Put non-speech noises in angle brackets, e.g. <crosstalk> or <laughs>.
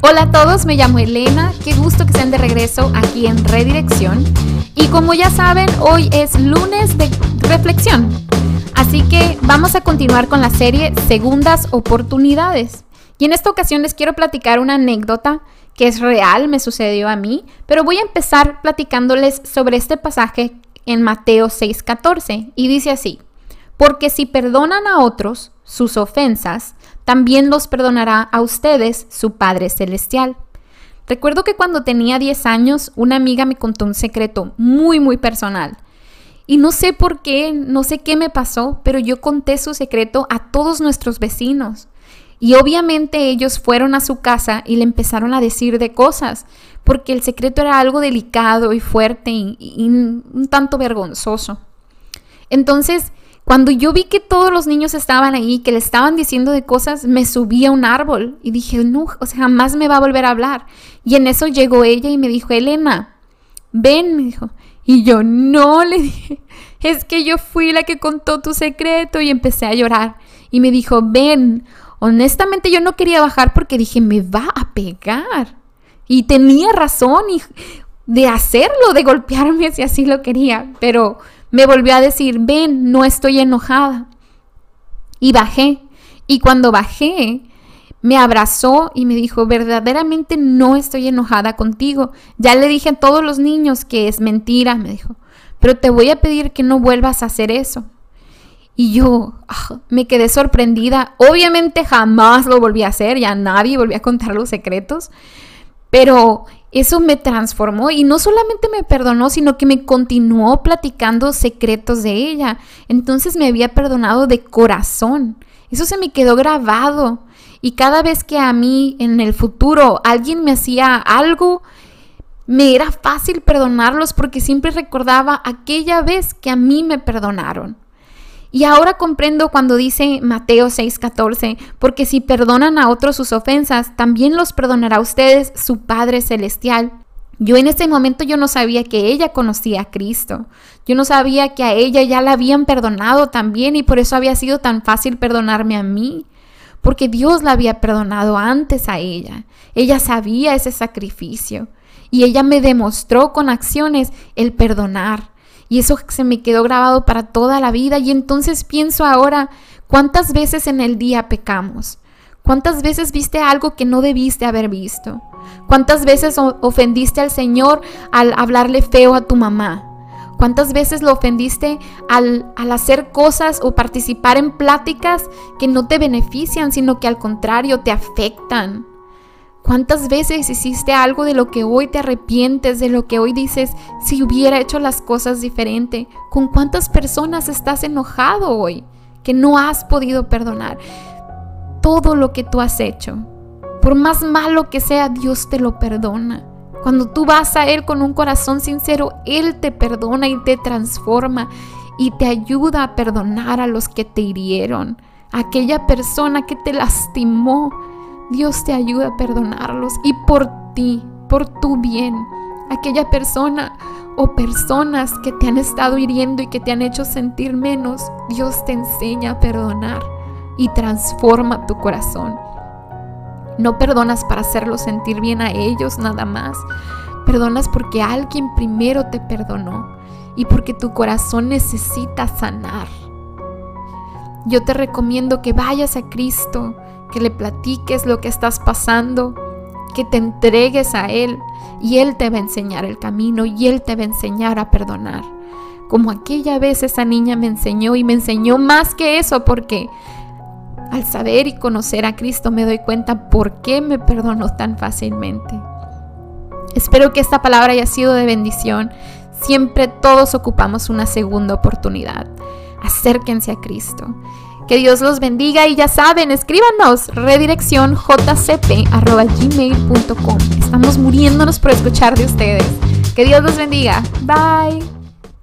Hola a todos, me llamo Elena, qué gusto que sean de regreso aquí en Redirección. Y como ya saben, hoy es lunes de reflexión. Así que vamos a continuar con la serie Segundas Oportunidades. Y en esta ocasión les quiero platicar una anécdota que es real, me sucedió a mí, pero voy a empezar platicándoles sobre este pasaje en Mateo 6:14 y dice así, porque si perdonan a otros sus ofensas, también los perdonará a ustedes su Padre Celestial. Recuerdo que cuando tenía 10 años, una amiga me contó un secreto muy, muy personal. Y no sé por qué, no sé qué me pasó, pero yo conté su secreto a todos nuestros vecinos. Y obviamente ellos fueron a su casa y le empezaron a decir de cosas, porque el secreto era algo delicado y fuerte y, y un tanto vergonzoso. Entonces, cuando yo vi que todos los niños estaban ahí, que le estaban diciendo de cosas, me subí a un árbol y dije, no, o sea, jamás me va a volver a hablar. Y en eso llegó ella y me dijo, Elena, ven, me dijo. Y yo, no, le dije, <laughs> es que yo fui la que contó tu secreto y empecé a llorar. Y me dijo, ven, honestamente yo no quería bajar porque dije, me va a pegar. Y tenía razón de hacerlo, de golpearme si así lo quería, pero me volvió a decir, ven, no estoy enojada. Y bajé. Y cuando bajé, me abrazó y me dijo, verdaderamente no estoy enojada contigo. Ya le dije a todos los niños que es mentira, me dijo, pero te voy a pedir que no vuelvas a hacer eso. Y yo ah, me quedé sorprendida. Obviamente jamás lo volví a hacer, ya nadie volvió a contar los secretos, pero eso me transformó y no solamente me perdonó, sino que me continuó platicando secretos de ella. Entonces me había perdonado de corazón. Eso se me quedó grabado. Y cada vez que a mí en el futuro alguien me hacía algo, me era fácil perdonarlos porque siempre recordaba aquella vez que a mí me perdonaron. Y ahora comprendo cuando dice Mateo 6:14, porque si perdonan a otros sus ofensas, también los perdonará a ustedes su Padre Celestial. Yo en ese momento yo no sabía que ella conocía a Cristo. Yo no sabía que a ella ya la habían perdonado también y por eso había sido tan fácil perdonarme a mí. Porque Dios la había perdonado antes a ella. Ella sabía ese sacrificio y ella me demostró con acciones el perdonar. Y eso se me quedó grabado para toda la vida. Y entonces pienso ahora, ¿cuántas veces en el día pecamos? ¿Cuántas veces viste algo que no debiste haber visto? ¿Cuántas veces ofendiste al Señor al hablarle feo a tu mamá? ¿Cuántas veces lo ofendiste al, al, hacer cosas o participar en pláticas que no te benefician, sino que al contrario te afectan? ¿Cuántas veces hiciste algo de lo que hoy te arrepientes, de lo que hoy dices, si hubiera hecho las cosas diferente? ¿Con cuántas personas estás enojado hoy que no has podido perdonar? Todo lo que tú has hecho, por más malo que sea, Dios te lo perdona. Cuando tú vas a Él con un corazón sincero, Él te perdona y te transforma y te ayuda a perdonar a los que te hirieron, a aquella persona que te lastimó Dios te ayuda a perdonarlos y por ti, por tu bien, aquella persona o personas que te han estado hiriendo y que te han hecho sentir menos, Dios te enseña a perdonar y transforma tu corazón. No perdonas para hacerlos sentir bien a ellos nada más. Perdonas porque alguien primero te perdonó y porque tu corazón necesita sanar. Yo te recomiendo que vayas a Cristo que le platiques lo que estás pasando, que te entregues a Él y Él te va a enseñar el camino y Él te va a enseñar a perdonar. Como aquella vez esa niña me enseñó y me enseñó más que eso porque al saber y conocer a Cristo me doy cuenta por qué me perdonó tan fácilmente. Espero que esta palabra haya sido de bendición. Siempre todos ocupamos una segunda oportunidad. Acérquense a Cristo. Que Dios los bendiga y ya saben, escríbanos redirección jcp.gmail.com. Estamos muriéndonos por escuchar de ustedes. Que Dios los bendiga. Bye.